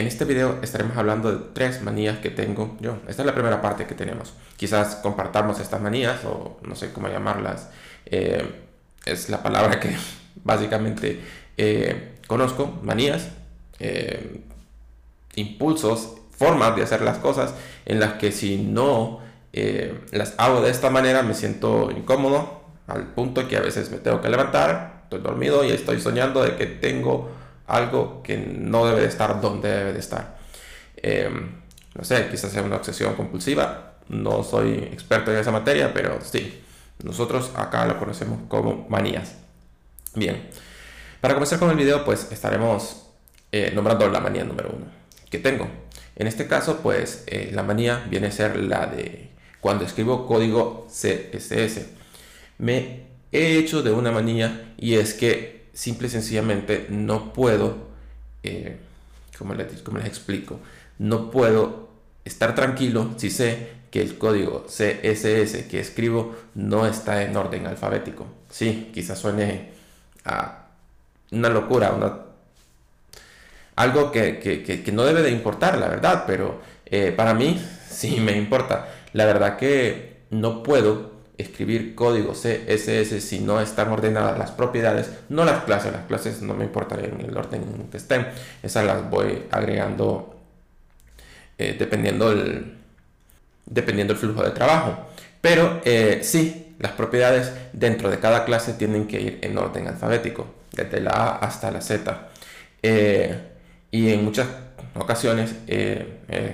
En este video estaremos hablando de tres manías que tengo yo. Esta es la primera parte que tenemos. Quizás compartamos estas manías o no sé cómo llamarlas. Eh, es la palabra que básicamente eh, conozco. Manías, eh, impulsos, formas de hacer las cosas en las que si no las hago de esta manera me siento incómodo al punto que a veces me tengo que levantar, estoy dormido y estoy soñando de que tengo algo que no debe de estar donde debe de estar. Em, no sé, quizás sea una obsesión compulsiva, no soy experto en esa materia, pero sí, nosotros acá lo conocemos como manías. Bien, para comenzar con el video, pues estaremos eh, nombrando la manía número uno que tengo. En este caso, pues eh, la manía viene a ser la de cuando escribo código CSS. Me he hecho de una manía y es que simple y sencillamente no puedo, eh, como, les, les explico, no puedo estar tranquilo si sé que el código CSS que escribo no está en orden alfabético. Sí, quizás suene a una locura, algo que, no debe de importar, la verdad, pero eh, para mí sí me importa. La verdad que no puedo escribir código CSS si no están ordenadas las propiedades, no las clases, las clases no me importan en el orden en que estén, esas las voy agregando eh, dependiendo, el, dependiendo el flujo de trabajo. Pero eh, sí, las propiedades dentro de cada clase tienen que ir en orden alfabético, desde la A hasta la Z. Eh, y en muchas ocasiones,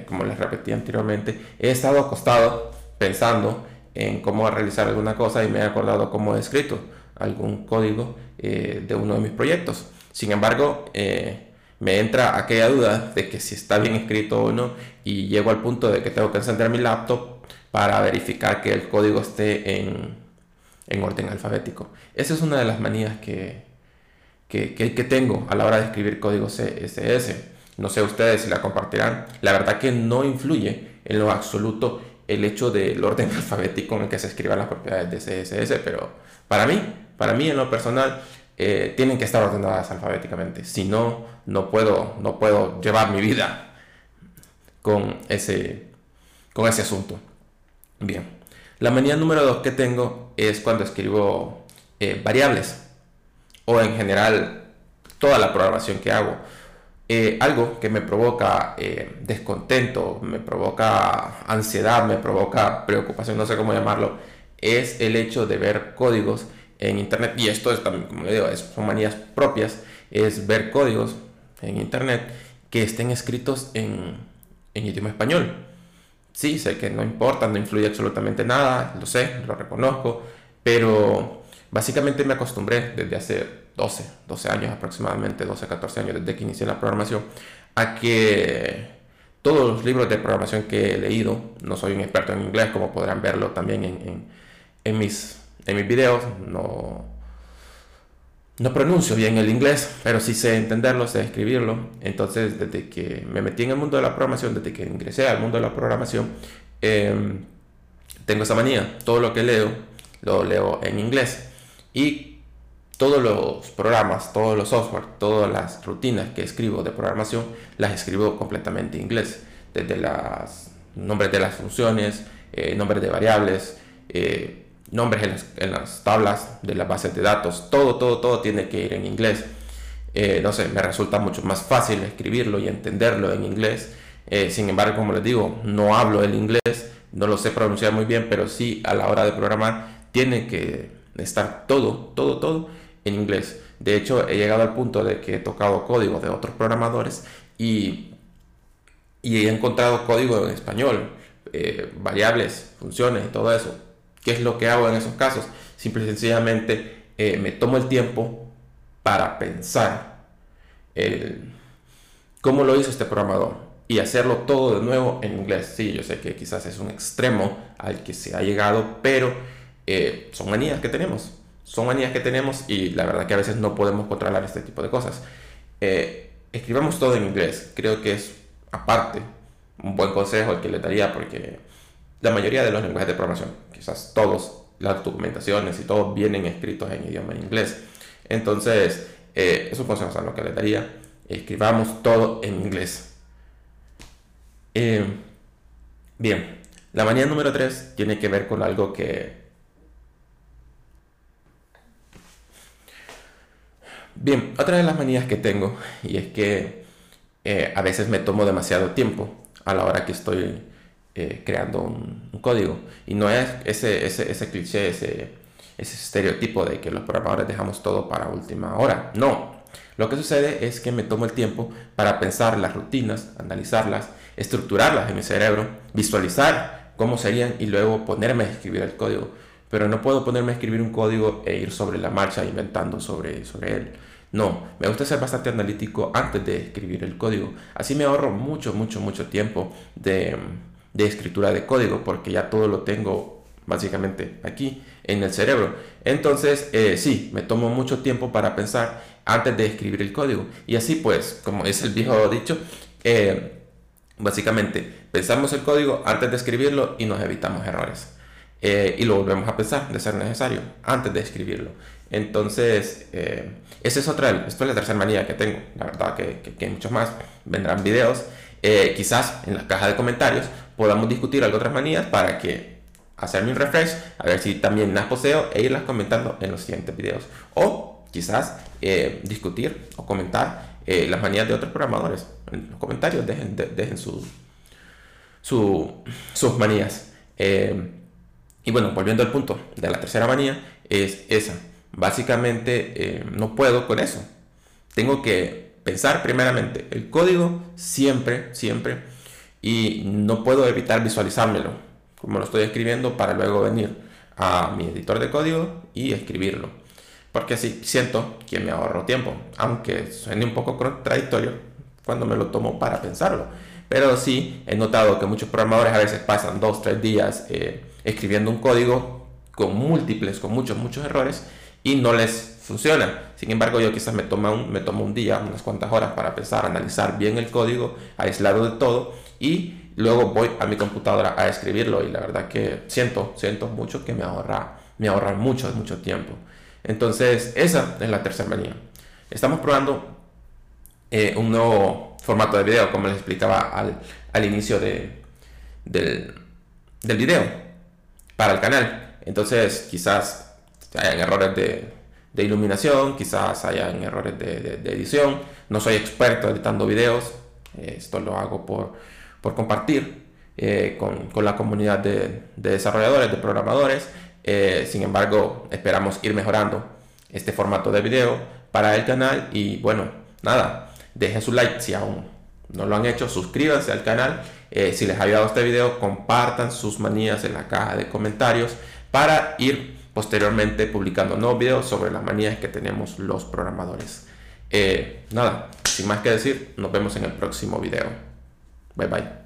como les repetí anteriormente, he estado acostado pensando en cómo realizar alguna cosa y me he acordado cómo he escrito algún código eh, de uno de mis proyectos. Sin embargo, eh, me entra aquella duda de que si está bien escrito o no y llego al punto de que tengo que encender mi laptop para verificar que el código esté en, en orden alfabético. Esa es una de las manías que, que, que, que tengo a la hora de escribir código CSS. No sé ustedes si la compartirán. La verdad que no influye en lo absoluto el hecho del orden alfabético en el que se escriban las propiedades de CSS, pero para mí, para mí en lo personal, eh, tienen que estar ordenadas alfabéticamente. Si no, no puedo, no puedo llevar mi vida con ese, con ese asunto. Bien, la manía número dos que tengo es cuando escribo eh, variables o en general toda la programación que hago. Eh, algo que me provoca eh, descontento, me provoca ansiedad, me provoca preocupación, no sé cómo llamarlo, es el hecho de ver códigos en internet. Y esto es también, como le digo, son manías propias, es ver códigos en internet que estén escritos en, en idioma español. Sí, sé que no importa, no influye absolutamente nada, lo sé, lo reconozco, pero básicamente me acostumbré desde hace 12, 12 años aproximadamente, 12, 14 años desde que inicié la programación, a que todos los libros de programación que he leído, no soy un experto en inglés, como podrán verlo también en, en, mis, en mis videos, no, no pronuncio bien el inglés, pero sí sé entenderlo, sé escribirlo. Entonces, desde que me metí en el mundo de la programación, desde que ingresé al mundo de la programación, em, tengo esa manía. Todo lo que leo, lo leo en inglés. Y todos los programas, todos los software, todas las rutinas que escribo de programación, las escribo completamente en inglés. Desde los nombres de las funciones, eh, nombres de variables, eh, nombres en las, tablas de las bases de datos, todo, todo, todo tiene que ir en inglés. Eh, no sé, me resulta mucho más fácil escribirlo y entenderlo en inglés. sin embargo, como les digo, no hablo el inglés, no lo sé pronunciar muy bien, pero sí a la hora de programar tiene que estar todo, todo, todo en inglés. De hecho, he llegado al punto de que he tocado código de otros programadores y, y he encontrado código en español, eh, variables, funciones y todo eso. ¿Qué es lo que hago en esos casos? Simple y sencillamente eh, me tomo el tiempo para pensar el, cómo lo hizo este programador y hacerlo todo de nuevo en inglés. Sí, yo sé que quizás es un extremo al que se ha llegado, pero eh, son manías que tenemos son manías que tenemos y la verdad que a veces no podemos controlar este tipo de cosas. Eh, escribamos todo en inglés. Creo que es, aparte, un buen consejo el que le daría porque la mayoría de los lenguajes de programación, quizás todos, las documentaciones y todo vienen escritos en idioma inglés. Entonces, eh, es un consejo lo que le daría. Escribamos todo en inglés. Eh, bien, la manía número 3 tiene que ver con algo que... Bien, otra de las manías que tengo, y es que eh, a veces me tomo demasiado tiempo a la hora que estoy eh, creando un, código. Y no es ese, ese, ese cliché, ese, ese estereotipo de que los programadores dejamos todo para última hora. No, lo que sucede es que me tomo el tiempo para pensar las rutinas, analizarlas, estructurarlas en mi cerebro, visualizar cómo serían y luego ponerme a escribir el código. Pero no puedo ponerme a escribir un código e ir sobre la marcha inventando sobre, sobre él. No, me gusta ser bastante analítico antes de escribir el código. Así me ahorro mucho, mucho, mucho tiempo de, de escritura de código porque ya todo lo tengo básicamente aquí en el cerebro. Entonces, eh, sí, me tomo mucho tiempo para pensar antes de escribir el código. Y así pues, como es el viejo dicho, eh, básicamente pensamos el código antes de escribirlo y nos evitamos errores. Eh, y lo volvemos a pensar de ser necesario antes de escribirlo. Entonces, eh, esa es otra, esto es la tercera manía que tengo. La verdad que, que, que muchos más vendrán videos. quizás en la caja de comentarios podamos discutir algunas otras manías para que hacerme un refresh, a ver si también las poseo e irlas comentando en los siguientes videos. O quizás eh, discutir o comentar eh, las manías de otros programadores. En los comentarios dejen, dejen su, sus manías. Eh, y bueno, volviendo al punto de la tercera manía, es esa. Básicamente no puedo con eso. Tengo que pensar primeramente el código siempre, siempre. Y no puedo evitar visualizármelo como lo estoy escribiendo para luego venir a mi editor de código y escribirlo. Porque así siento que me ahorro tiempo, aunque suene un poco contradictorio cuando me lo tomo para pensarlo. Pero sí he notado que muchos programadores a veces pasan dos, tres días eh, escribiendo un código con múltiples, con muchos, muchos errores y no les funciona. Sin embargo, yo quizás me tomo un, me tomo un día, unas cuantas horas para pensar, analizar bien el código, aislado de todo y luego voy a mi computadora a escribirlo y la verdad que siento, siento mucho que me ahorra, me ahorra mucho, mucho tiempo. Entonces, esa es la tercera manía. Estamos probando eh, un nuevo formato de video, como les explicaba al, al inicio de, del, del video, para el canal. Entonces, quizás hayan errores de, de iluminación, quizás hayan errores de, de, edición. No soy experto editando videos, esto lo hago por por compartir eh, con, con, la comunidad de, de, desarrolladores, de programadores. Eh, sin embargo, esperamos ir mejorando este formato de video para el canal y bueno, nada, dejen su like si aún no lo han hecho, suscríbanse al canal. Eh, si les ha ayudado este video, compartan sus manías en la caja de comentarios para ir posteriormente publicando nuevos videos sobre las manías que tenemos los programadores. nada, sin más que decir, nos vemos en el próximo video. Bye bye.